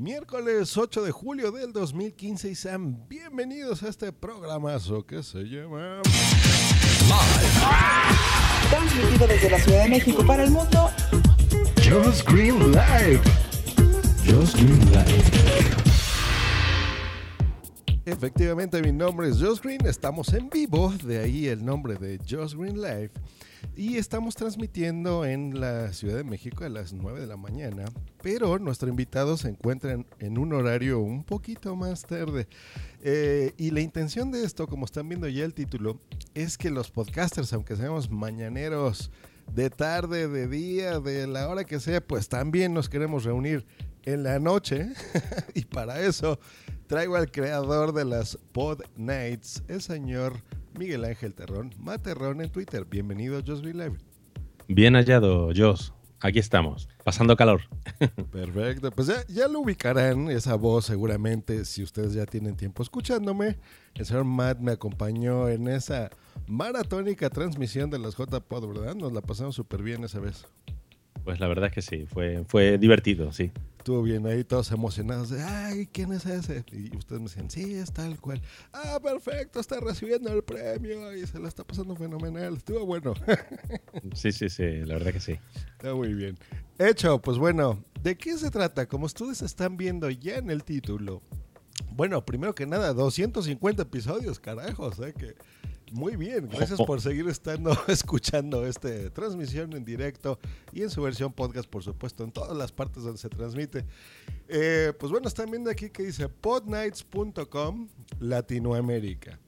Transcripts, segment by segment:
Miércoles 8 de julio del 2015 y sean bienvenidos a este programazo que se llama Transmitido desde la Ciudad de México para el mundo. Just Green Live. Just Green Live. Efectivamente, mi nombre es Josh Green, estamos en vivo, de ahí el nombre de Josh Green Live. Y estamos transmitiendo en la Ciudad de México a las 9 de la mañana, pero nuestro invitado se encuentra en, un horario un poquito más tarde. Eh, y la intención de esto, como están viendo ya el título, es que los podcasters, aunque seamos mañaneros de tarde, de día, de la hora que sea, pues también nos queremos reunir en la noche. y para eso traigo al creador de las Pod Nights, el señor Miguel Ángel Terrón, Materrón en Twitter. Bienvenido a Just Be Live. Bien hallado, Joss. Aquí estamos, pasando calor. Perfecto, pues ya, ya, lo ubicarán, esa voz seguramente, si ustedes ya tienen tiempo escuchándome. El señor Matt me acompañó en esa maratónica transmisión de las JPod, ¿verdad? Nos la pasamos súper bien esa vez. Pues la verdad es que sí, fue, fue divertido, sí. Estuvo bien ahí, todos emocionados de, ay, ¿quién es ese? Y ustedes me decían, sí, es tal cual. Ah, perfecto, está recibiendo el premio y se la está pasando fenomenal. Estuvo bueno. sí, sí, sí, la verdad que sí. Está muy bien. Hecho, pues bueno, ¿de qué se trata? Como ustedes están viendo ya en el título. Bueno, primero que nada, 250 episodios, carajos, ¿eh? Que muy bien, gracias por seguir estando escuchando esta transmisión en directo y en su versión podcast, por supuesto, en todas las partes donde se transmite. Eh, pues bueno, están viendo aquí que dice podnights.com Latinoamérica.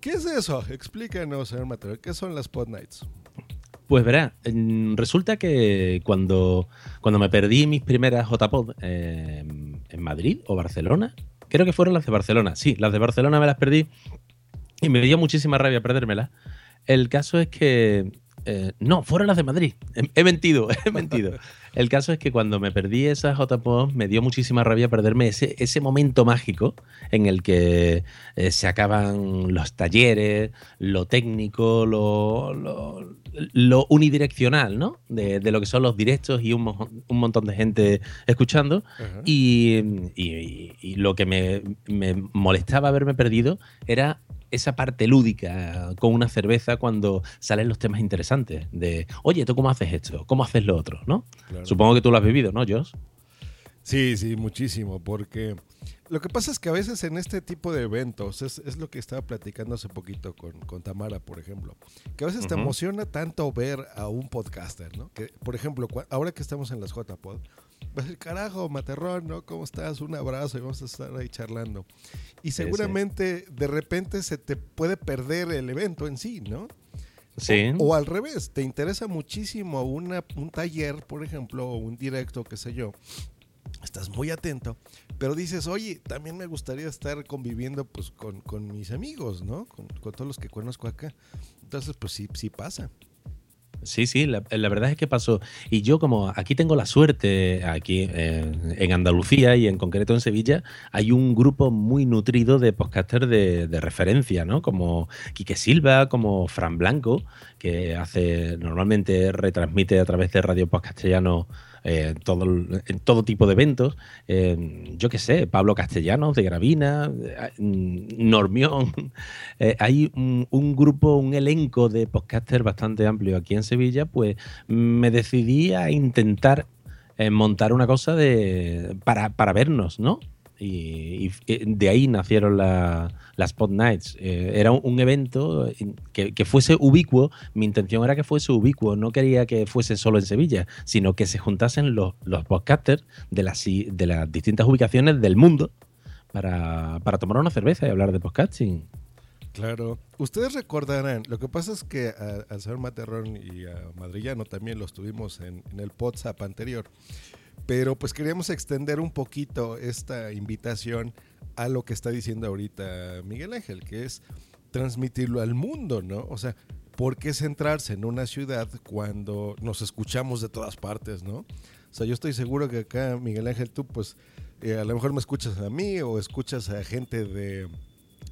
¿Qué es eso? Explícanos, señor Mateo, ¿qué son las podnights? Pues verá, resulta que cuando, cuando me perdí mis primeras JPod eh, en Madrid o Barcelona, creo que fueron las de Barcelona, sí, las de Barcelona me las perdí y me dio muchísima rabia perdérmela. El caso es que. Eh, no, fueron las de Madrid. He, he, mentido, he mentido. El caso es que cuando me perdí esas JPOD me dio muchísima rabia perderme ese, ese momento mágico en el que eh, se acaban los talleres, lo técnico, lo, lo, lo unidireccional, ¿no? De, de, lo que son los directos y un, un montón de gente escuchando. Uh -huh. y, y, y, lo que me, me molestaba haberme perdido era esa parte lúdica con una cerveza cuando salen los temas interesantes de, oye, ¿tú cómo haces esto? ¿Cómo haces lo otro? ¿no? Claro. Supongo que tú lo has vivido, ¿no, Josh? Sí, sí, muchísimo, porque lo que pasa es que a veces en este tipo de eventos, es, es lo que estaba platicando hace poquito con, con, Tamara, por ejemplo, que a veces uh -huh. te emociona tanto ver a un podcaster, ¿no? Que, por ejemplo, ahora que estamos en las JPod, vas a decir, carajo, Materrón, ¿no? ¿Cómo estás? Un abrazo y vamos a estar ahí charlando. Y seguramente de repente se te puede perder el evento en sí, ¿no? Sí. O, o, al revés, te interesa muchísimo una, un taller, por ejemplo, o un directo, qué sé yo. Estás muy atento, pero dices, oye, también me gustaría estar conviviendo pues, con, con mis amigos, ¿no? Con, con, todos los que conozco acá. Entonces, pues sí, sí pasa. Sí, sí, la, verdad es que pasó. Y yo como aquí tengo la suerte, aquí en Andalucía y en concreto en Sevilla, hay un grupo muy nutrido de podcasters de, referencia, ¿no? Como Quique Silva, como Fran Blanco, que hace normalmente retransmite a través de Radio Podcastellano eh, todo, en todo tipo de eventos. Eh, yo qué sé, Pablo Castellanos de Gravina, eh, Normión. Eh, hay un, un, grupo, un elenco de podcasters bastante amplio aquí en Sevilla, pues me decidí a intentar montar una cosa de, para, para vernos, ¿no? Y, y, de ahí nacieron la, las Spot Nights. Eh, era un, un evento que, que, fuese ubicuo. Mi intención era que fuese ubicuo. No quería que fuese solo en Sevilla, sino que se juntasen los, los podcasters de las, de las distintas ubicaciones del mundo para, para tomar una cerveza y hablar de podcasting. Claro. Ustedes recordarán, lo que pasa es que al señor Materrón y a Madrillano también los tuvimos en, en el WhatsApp anterior. Pero pues queríamos extender un poquito esta invitación a lo que está diciendo ahorita Miguel Ángel, que es transmitirlo al mundo, ¿no? O sea, ¿por qué centrarse en una ciudad cuando nos escuchamos de todas partes, ¿no? O sea, yo estoy seguro que acá, Miguel Ángel, tú pues eh, a lo mejor me escuchas a mí o escuchas a gente de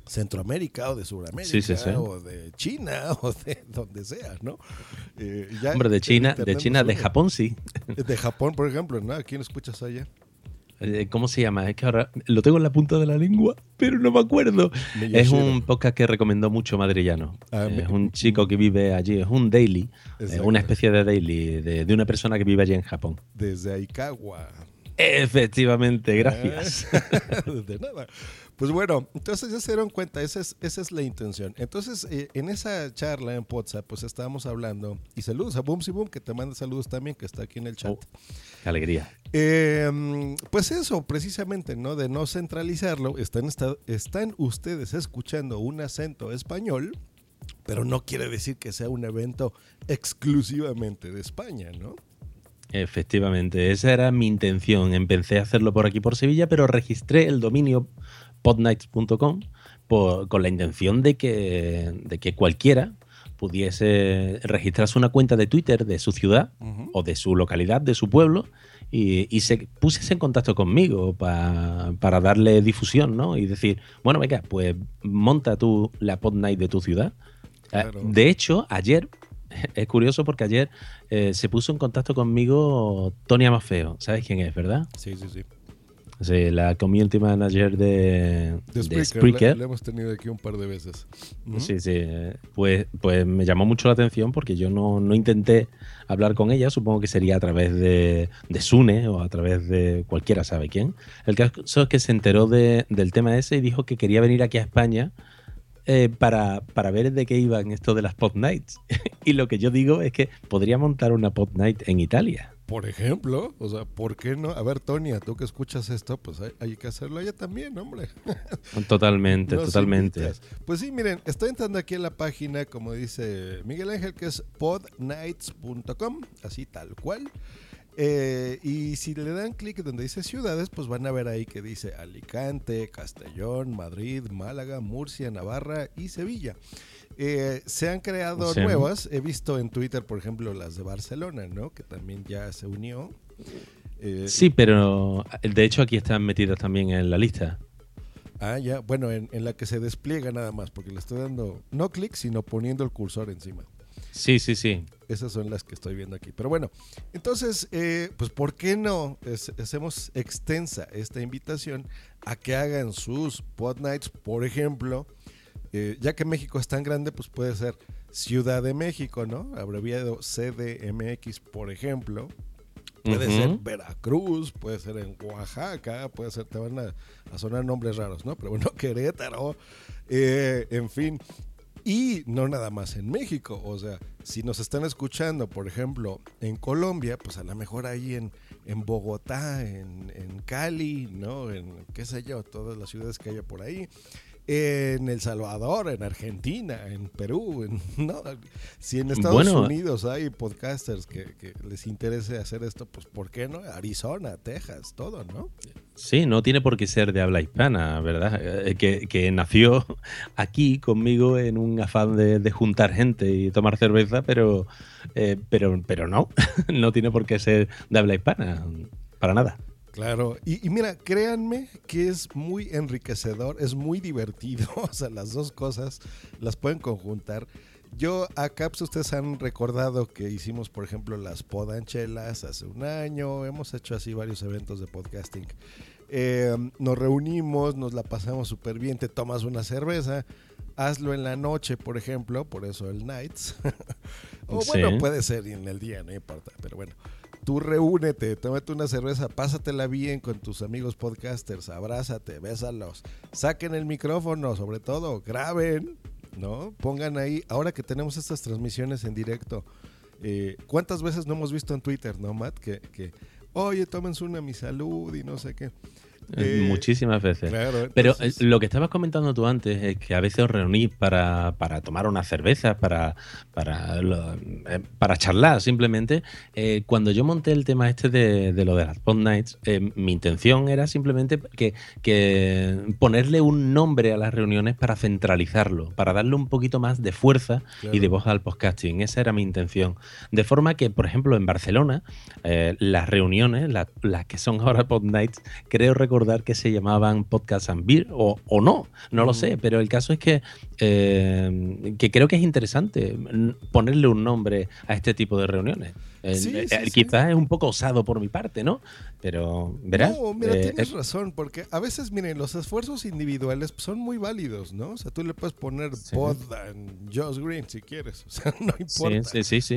Centroamérica o de Sudamérica sí, sí, sí. o de China o de donde sea, ¿no? Eh, ya Hombre, de China, de China, de Japón sí. De Japón, por ejemplo, ¿no? ¿A quién escuchas allá? Eh, ¿Cómo se llama? Es que ahora lo tengo en la punta de la lengua, pero no me acuerdo. Es un podcast que recomendó mucho Madrillano. Ah, es me- un chico que vive allí, es un daily, eh, Exacto. una especie de daily de, de una persona que vive allí en Japón. Desde Aikawa. Efectivamente, gracias. de nada. Pues bueno, entonces ya se dieron cuenta, esa es, esa es la intención. Entonces, eh, en esa charla en WhatsApp, pues estábamos hablando, y saludos a Boomsy Boom, que te manda saludos también, que está aquí en el chat. Oh, qué alegría. Eh, pues eso, precisamente, ¿no? De no centralizarlo, están, ustedes escuchando un acento español, pero no quiere decir que sea un evento exclusivamente de España, ¿no? Efectivamente, esa era mi intención. Empecé a hacerlo por aquí por Sevilla, pero registré el dominio podnights.com con la intención de que, de que cualquiera pudiese registrarse una cuenta de Twitter de su ciudad o de su localidad, de su pueblo, y, y se pusiese en contacto conmigo pa- para darle difusión, ¿no? Y decir, bueno, venga, pues monta tú la pod night de tu ciudad. Claro. De hecho, ayer, es curioso porque ayer eh, se puso en contacto conmigo Tonia Mafeo. ¿Sabes quién es, verdad? Sí, sí, sí. Sí, la community manager de, De de Spreaker, Spreaker. La, la hemos tenido aquí un par de veces. Sí, sí. Pues, pues me llamó mucho la atención porque yo no, no intenté hablar con ella. Supongo que sería a través de, de Sune o a través de cualquiera sabe quién. El caso es que se enteró de- del tema ese y dijo que quería venir aquí a España eh, para, para ver de qué iban esto de las pod nights. y lo que yo digo es que podría montar una pod night en Italia. Por ejemplo, o sea, ¿por qué no? A ver, Tonia, tú que escuchas esto, pues hay, hay que hacerlo allá también, hombre. Totalmente, totalmente. invitas. Pues sí, miren, estoy entrando aquí en la página, como dice Miguel Ángel, que es podnights.com, así tal cual. Eh, y si le dan clic donde dice ciudades, pues van a ver ahí que dice Alicante, Castellón, Madrid, Málaga, Murcia, Navarra y Sevilla. Eh, se han creado nuevas. He visto en Twitter, por ejemplo, las de Barcelona, ¿no? Que también ya se unió. Eh, Sí, pero de hecho aquí están metidas también en la lista. Ah, ya. Bueno, en, en la que se despliega nada más, porque le estoy dando no clic, sino poniendo el cursor encima. Sí, sí, sí. Esas son las que estoy viendo aquí. Pero bueno, entonces, eh, pues ¿por qué no es- hacemos extensa esta invitación a que hagan sus pod nights, por ejemplo, eh, ya que México es tan grande, pues puede ser Ciudad de México, ¿no? Abreviado CDMX, por ejemplo. Puede ser Veracruz, puede ser en Oaxaca, puede ser, te van a, a sonar nombres raros, ¿no? Pero bueno, Querétaro, eh, en fin. Y no nada más en México, o sea, si nos están escuchando, por ejemplo, en Colombia, pues a lo mejor ahí en, en Bogotá, en, en Cali, ¿no? En qué sé yo, todas las ciudades que haya por ahí. En El Salvador, en Argentina, en Perú, en, ¿no? Si en Estados Bueno. Unidos hay podcasters que, que les interese hacer esto, pues ¿por qué no? Arizona, Texas, todo, ¿no? Sí, no tiene por qué ser de habla hispana, ¿verdad? Eh, Que, que nació aquí conmigo en un afán de, de juntar gente y tomar cerveza, pero, eh, pero, pero no, no tiene por qué ser de habla hispana, para nada. Claro, y, y mira, créanme que es muy enriquecedor, es muy divertido, o sea, las dos cosas las pueden conjuntar. Yo acá, pues ustedes han recordado que hicimos, por ejemplo, las podanchelas hace un año, hemos hecho así varios eventos de podcasting. Eh, nos reunimos, nos la pasamos súper bien, te tomas una cerveza, hazlo en la noche, por ejemplo, por eso el nights. o Sí. bueno, puede ser en el día, no importa, pero bueno tú reúnete, tómate una cerveza, pásatela bien con tus amigos podcasters, abrázate, bésalos, saquen el micrófono, sobre todo, graben, ¿no? Pongan ahí, ahora que tenemos estas transmisiones en directo, eh, ¿cuántas veces no hemos visto en Twitter, no, Matt? Que, que oye, tómense una mi salud y no sé qué. Eh, Eh, Muchísimas veces. Claro, Pero entonces- eh, lo que estabas comentando tú antes es que a veces os reunís para, para tomar una cerveza, para, para, lo- para charlar simplemente. Eh, cuando yo monté el tema este de, de lo de las Pod Nights, eh, mi intención era simplemente que, que ponerle un nombre a las reuniones para centralizarlo, para darle un poquito más de fuerza Claro. y de voz al podcasting. Esa era mi intención. De forma que, por ejemplo, en Barcelona, las reuniones, la- las que son ahora Pod Nights, creo recordar recordar que se llamaban Podcast and Beer, o, o no, no lo sé, pero el caso es que, eh, que creo que es interesante ponerle un nombre a este tipo de reuniones. Eh, Sí, eh, eh, sí. Quizás es un poco osado por mi parte, ¿no? Pero, verás. No, mira, eh, tienes es- razón, porque a veces, miren, los esfuerzos individuales son muy válidos, ¿no? O sea, tú le puedes poner. Podan Josh Green si quieres, o sea, no importa.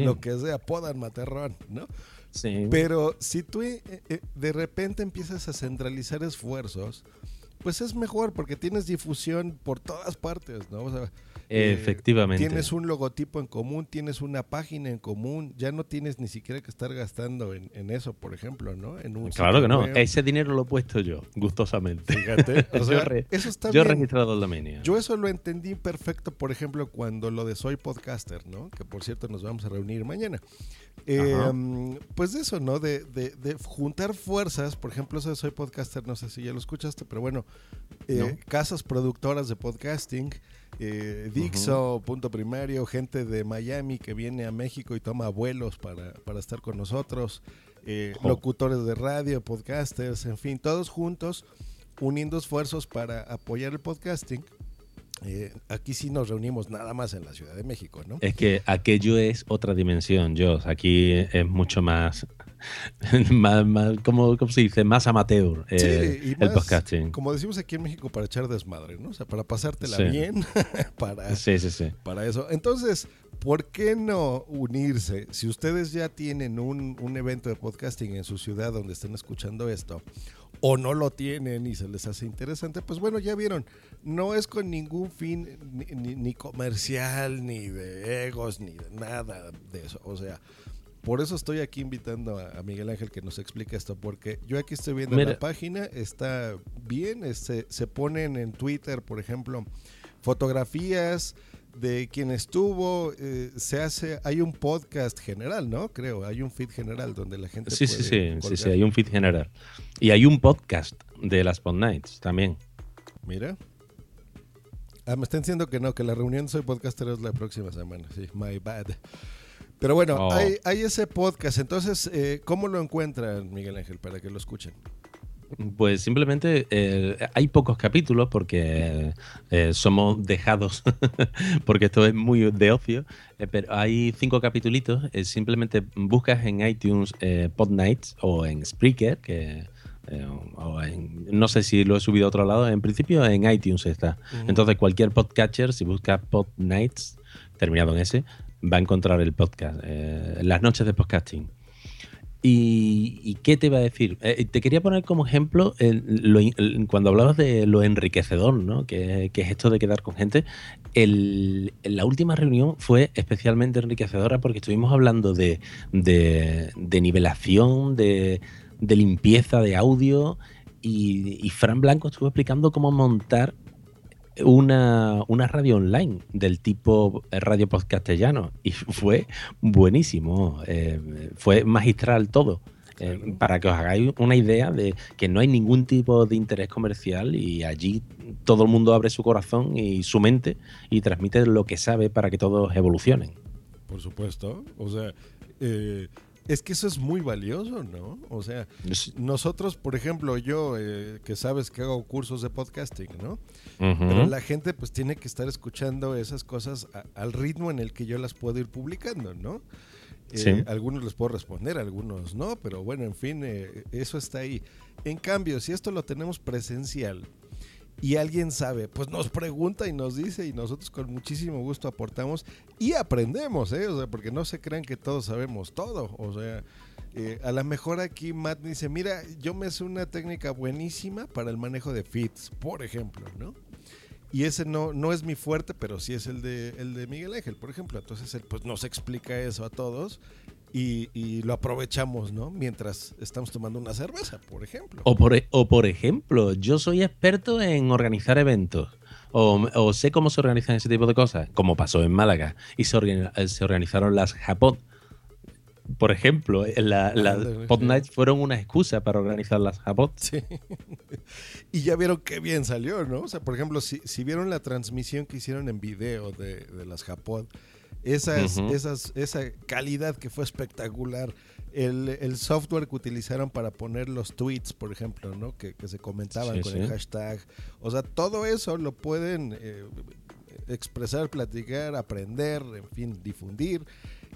Lo que sea, Podan Materrón, ¿no? Sí. Pero si tú eh, eh, de repente empiezas a centralizar esfuerzos, pues es mejor porque tienes difusión por todas partes, ¿no? O sea, eh, Efectivamente. Tienes un logotipo en común, tienes una página en común, ya no tienes ni siquiera que estar gastando en, en eso, por ejemplo, ¿no? En un Claro que no. Ese dinero lo he puesto yo, gustosamente. Fíjate, o Yo sea, re- eso está Yo he bien. registrado el dominio. Yo eso lo entendí perfecto, por ejemplo, cuando lo de Soy Podcaster, ¿no? Que por cierto nos vamos a reunir mañana. Eh, mm, pues de eso, ¿no? De, de- de juntar fuerzas, por ejemplo, eso de Soy Podcaster, no sé si ya lo escuchaste, pero bueno, eh, No. casas productoras de podcasting, eh, Dixo, Punto Primario, gente de Miami que viene a México y toma vuelos para, para estar con nosotros, eh, Jo. locutores de radio, podcasters, en fin, todos juntos uniendo esfuerzos para apoyar el podcasting. Eh, aquí sí nos reunimos nada más en la Ciudad de México, ¿no? Es que aquello es otra dimensión, Joss. Aquí es mucho más, más, más- ¿cómo, cómo se dice? Más amateur eh, Sí, y el más, podcasting. Como decimos aquí en México, para echar desmadre, ¿no? O sea, para pasártela Sí. bien, para, Sí, sí, sí. para eso. Entonces, ¿por qué no unirse? Si ustedes ya tienen un, un evento de podcasting en su ciudad donde estén escuchando esto, o no lo tienen y se les hace interesante, pues bueno, ya vieron, no es con ningún fin ni, ni- ni comercial, ni de egos, ni de nada de eso. O sea, por eso estoy aquí invitando a, Miguel Ángel que nos explique esto, porque yo aquí estoy viendo Mira. la página, está bien, este, se ponen en Twitter, por ejemplo, fotografías de quien estuvo, eh, se hace, hay un podcast general, ¿no? Creo, hay un feed general donde la gente Sí, sí, puede sí, sí, colgar. sí, hay un feed general. Y hay un podcast de las Pod Nights también. Mira. Ah, me están diciendo que no, que la reunión de Soy Podcaster es la próxima semana. Sí, my bad. Pero bueno, Oh. hay, hay ese podcast. Entonces, eh, ¿cómo lo encuentran, Miguel Ángel, para que lo escuchen? Pues simplemente eh, hay pocos capítulos porque eh, somos dejados, porque esto es muy de ocio, eh, pero hay cinco capítulos. simplemente buscas en iTunes eh, Pod Nights o en Spreaker, que eh, o en- no sé si lo he subido a otro lado, en principio en iTunes está. Entonces cualquier podcatcher, si busca Pod Nights, terminado en ese, va a encontrar el podcast, eh, las noches de podcasting. ¿Y, y qué te iba a decir? Eh, te quería poner como ejemplo lo cuando hablabas de lo enriquecedor, ¿no? Que, es esto de quedar con gente. La última reunión fue especialmente enriquecedora porque estuvimos hablando de, de- de nivelación, de, de limpieza de audio y, y Fran Blanco estuvo explicando cómo montar una, una radio online del tipo eh, radio podcastellano y fue buenísimo, eh, fue magistral todo. Eh, para que os hagáis una idea de que no hay ningún tipo de interés comercial y allí todo el mundo abre su corazón y su mente y transmite lo que sabe para que todos evolucionen. Por supuesto. O sea, eh, es que eso es muy valioso, ¿no? O sea, nosotros, por ejemplo, yo, eh, que sabes que hago cursos de podcasting, ¿no? Pero la gente pues tiene que estar escuchando esas cosas a- al ritmo en el que yo las puedo ir publicando, ¿no? Eh, Sí. Algunos les puedo responder, algunos no, pero bueno, en fin, eh, eso está ahí. En cambio, si esto lo tenemos presencial y alguien sabe, pues nos pregunta y nos dice y nosotros con muchísimo gusto aportamos y aprendemos, ¿eh? O sea, porque no se crean que todos sabemos todo, o sea... eh, a lo mejor aquí Matt dice, mira, yo me sé una técnica buenísima para el manejo de feeds, por ejemplo, ¿no? Y ese no, no es mi fuerte, pero sí es el de, el de Miguel Ángel, por ejemplo. Entonces él pues nos explica eso a todos y, y lo aprovechamos, ¿no? Mientras estamos tomando una cerveza, por ejemplo. O por, e- o por ejemplo, yo soy experto en organizar eventos. O, o sé cómo se organizan ese tipo de cosas, como pasó en Málaga. Y se, eh, se organizaron las Japod. Por ejemplo, eh, la- las Ándale, Pod. Nights fueron una excusa para organizar las Japod. Sí. y ya vieron qué bien salió, ¿no? O sea, por ejemplo, si, si vieron la transmisión que hicieron en video de, de las Japón, esas, Ujú. esas, esa calidad que fue espectacular. El, el software que utilizaron para poner los tweets, por ejemplo, ¿no? Que, que se comentaban Sí, con sí. el hashtag. O sea, todo eso lo pueden eh, expresar, platicar, aprender, en fin, difundir.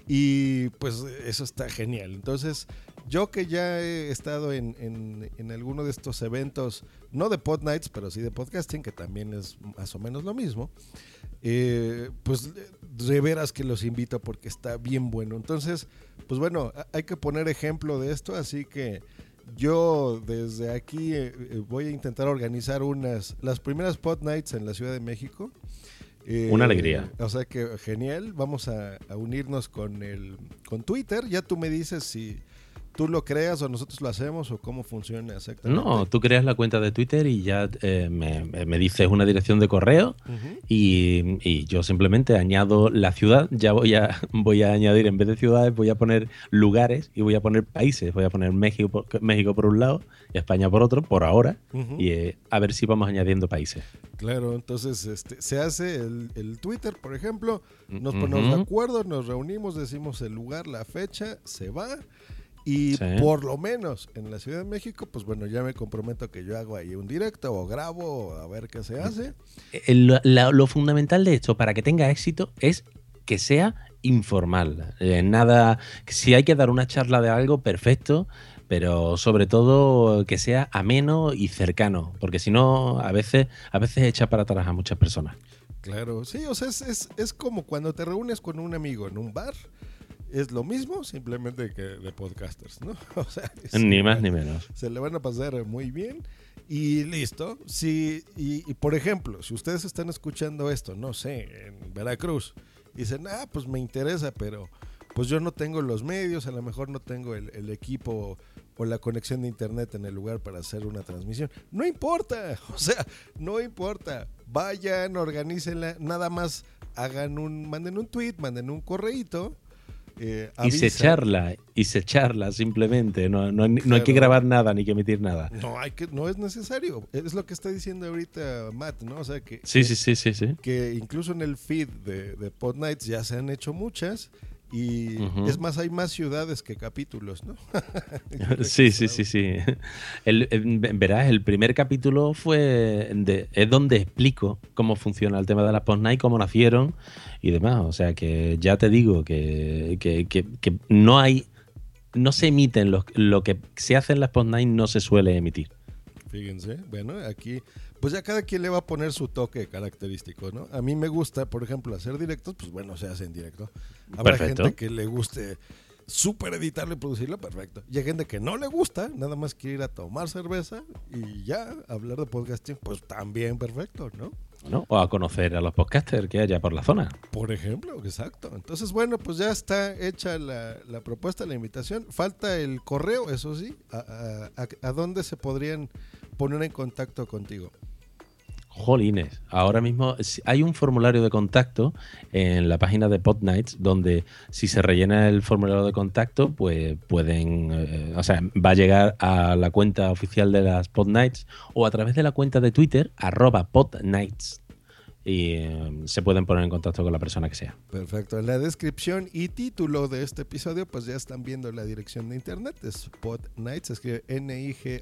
Y pues eso está genial. Entonces, yo que ya he estado en, en, en alguno de estos eventos, no de Pod Nights, pero sí de podcasting, que también es más o menos lo mismo, eh, pues de veras que los invito porque está bien bueno. Entonces, pues bueno, hay que poner ejemplo de esto, así que yo desde aquí eh, eh, voy a intentar organizar unas, las primeras Pod Nights en la Ciudad de México. Eh, Una alegría. O sea que genial, vamos a, a unirnos con el con Twitter. Ya tú me dices si tú lo creas o nosotros lo hacemos o cómo funciona exactamente. No, tú creas la cuenta de Twitter y ya eh, me, me dices una dirección de correo y, y yo simplemente añado la ciudad. Ya voy a, voy a añadir, en vez de ciudades, voy a poner lugares y voy a poner países. Voy a poner México por, México por un lado y España por otro, por ahora. Y eh, a ver si vamos añadiendo países. Claro, entonces este, se hace el, el Twitter, por ejemplo, nos ponemos de acuerdo, nos reunimos, decimos el lugar, la fecha, se va. Y Sí. por lo menos en la Ciudad de México, pues bueno, ya me comprometo que yo hago ahí un directo o grabo a ver qué se hace. El- la- lo fundamental de esto para que tenga éxito es que sea informal. Eh, nada, si hay que dar una charla de algo, perfecto, pero sobre todo que sea ameno y cercano, porque si no, a veces, a veces echa para atrás a muchas personas. Claro, sí, o sea, es, es, es como cuando te reúnes con un amigo en un bar. Es lo mismo, simplemente que de podcasters, ¿no? O sea, Ni más ni menos. se le van a pasar muy bien y listo. Si, y, y, por ejemplo, si ustedes están escuchando esto, no sé, en Veracruz, dicen, ah, pues me interesa, pero pues yo no tengo los medios, a lo mejor no tengo el, el equipo o la conexión de internet en el lugar para hacer una transmisión. No importa, o sea, no importa. Vayan, organícenla, nada más hagan un, manden un tweet, manden un correíto. Eh, Y se charla, y se charla simplemente, no, no, no hay que grabar nada ni que emitir nada. No, hay que, no es necesario. Es lo que está diciendo ahorita Matt, ¿no? O sea, que, Sí, sí, sí, sí, sí. que incluso en el feed de, de Pod Nights ya se han hecho muchas. Y es más, hay más ciudades que capítulos, ¿no? Sí, sí, sí, sí. El, el- verás, el primer capítulo fue de- es donde explico cómo funciona el tema de las post night, cómo nacieron y demás. O sea que ya te digo que, que- que- que no hay, no se emiten los- lo que se hace en las post no se suele emitir. Fíjense, bueno, aquí, pues ya cada quien le va a poner su toque característico, ¿no? A mí me gusta, por ejemplo, hacer directos, pues bueno, se hace en directo. Habrá Perfecto. gente que le guste súper editarlo y producirlo, perfecto. Y hay gente que no le gusta, nada más quiere ir a tomar cerveza y ya hablar de podcasting, pues también perfecto, ¿no? ¿no? O a conocer a los podcasters que haya por la zona. Por ejemplo, exacto. Entonces, bueno, pues ya está hecha la, la propuesta, la invitación. Falta el correo, eso sí. ¿A, a, a- a dónde se podrían poner en contacto contigo? Jolines, ahora mismo hay un formulario de contacto en la página de Podnights donde si se rellena el formulario de contacto, pues pueden, eh, o sea, va a llegar a la cuenta oficial de las Podnights o a través de la cuenta de Twitter, arroba Podnights. Y eh, se pueden poner en contacto con la persona que sea. Perfecto. En la descripción y título de este episodio, pues ya están viendo la dirección de internet. Es podnights, escribe nihts.com.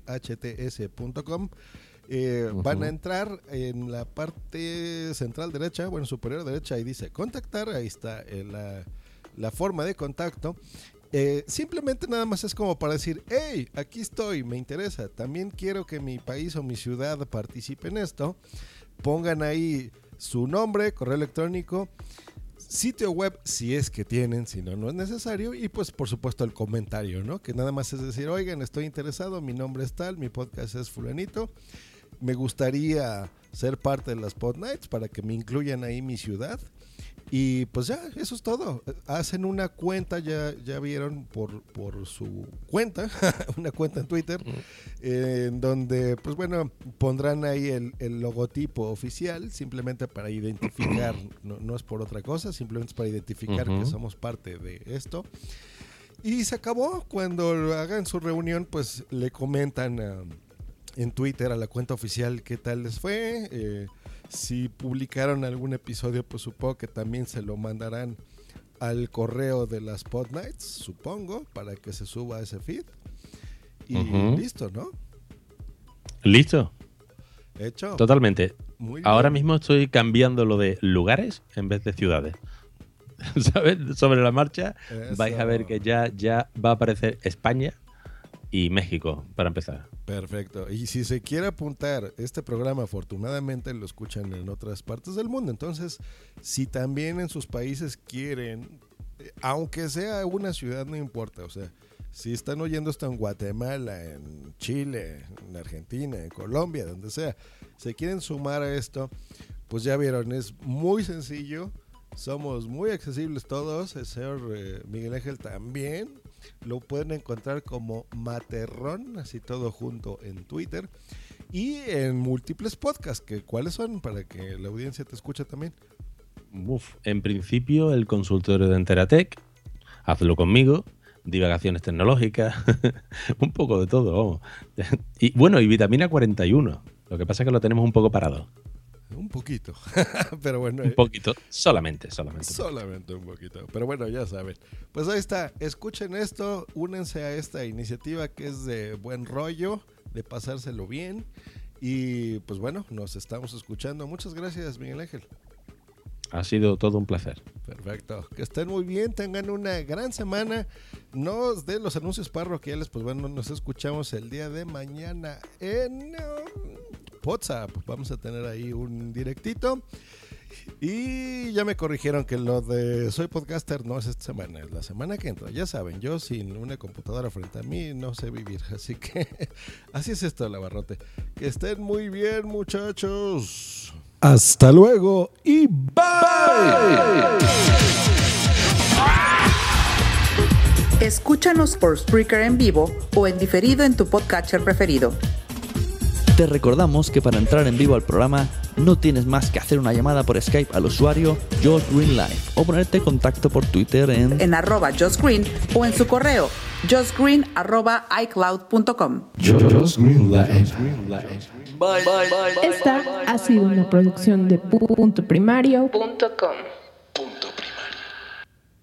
Eh. Van a entrar en la parte central derecha, bueno, superior derecha, y dice contactar. Ahí está eh, la, la forma de contacto. Eh, simplemente nada más es como para decir, hey, aquí estoy, me interesa. También quiero que mi país o mi ciudad participe en esto. Pongan ahí su nombre, correo electrónico, sitio web si es que tienen, si no, no es necesario. Y pues por supuesto el comentario, ¿no? Que nada más es decir, oigan, estoy interesado, mi nombre es tal, mi podcast es fulanito. Me gustaría ser parte de las Pod Nights para que me incluyan ahí mi ciudad. Y pues ya, eso es todo. Hacen una cuenta, ya, ya vieron por, por su cuenta, una cuenta en Twitter, eh, en donde, pues bueno, pondrán ahí el, el logotipo oficial, simplemente para identificar, no, no es por otra cosa, simplemente es para identificar que somos parte de esto. Y se acabó. Cuando hagan su reunión, pues le comentan ah, en Twitter a la cuenta oficial qué tal les fue. eh, si publicaron algún episodio, pues supongo que también se lo mandarán al correo de las Pod Nights, supongo, para que se suba ese feed. Y Ujú. listo, ¿no? ¿Listo? Hecho. Totalmente. Muy bien. Ahora mismo estoy cambiando lo de lugares en vez de ciudades. ¿Sabes? Sobre la marcha vais a ver Eso. que ya, ya va a aparecer España y México, para empezar. Perfecto. Y si se quiere apuntar, este programa afortunadamente lo escuchan en otras partes del mundo. Entonces, si también en sus países quieren, eh, aunque sea una ciudad, no importa. O sea, si están oyendo esto en Guatemala, en Chile, en Argentina, en Colombia, donde sea, se quieren sumar a esto, pues ya vieron, es muy sencillo. Somos muy accesibles todos. El señor eh, Miguel Ángel también. Lo pueden encontrar como Materrón, así todo junto en Twitter. Y en múltiples podcasts, que ¿cuáles son? Para que la audiencia te escuche también. En principio, el consultorio de Enteratec, hazlo conmigo, divagaciones tecnológicas, un poco de todo, vamos. Y bueno, y vitamina 41. Lo que pasa es que lo tenemos un poco parado. Un poquito. Pero bueno, Un poquito, solamente, solamente. solamente un poquito. Pero bueno, ya saben. Pues ahí está. Escuchen esto. Únense a esta iniciativa que es de buen rollo, de pasárselo bien. Y pues bueno, nos estamos escuchando. Muchas gracias, Miguel Ángel. Ha sido todo un placer. Perfecto. Que estén muy bien, tengan una gran semana. Nos de los anuncios parroquiales, pues bueno, nos escuchamos el día de mañana en WhatsApp. Vamos a tener ahí un directito. Y ya me corrigieron que lo de soy podcaster no es esta semana, es la semana que entra. Ya saben, yo sin una computadora frente a mí no sé vivir. Así que así es esto, barrote. Que estén muy bien, muchachos. Hasta luego y Escúchanos por Spreaker en vivo o en diferido en tu podcatcher preferido. Te recordamos que para entrar en vivo al programa no tienes más que hacer una llamada por Skype al usuario Josh Green Live o ponerte en contacto por Twitter en En arroba Josh Green o en su correo joshgreen arroba icloud.com. Esta ha sido una producción de puntoprimario.com.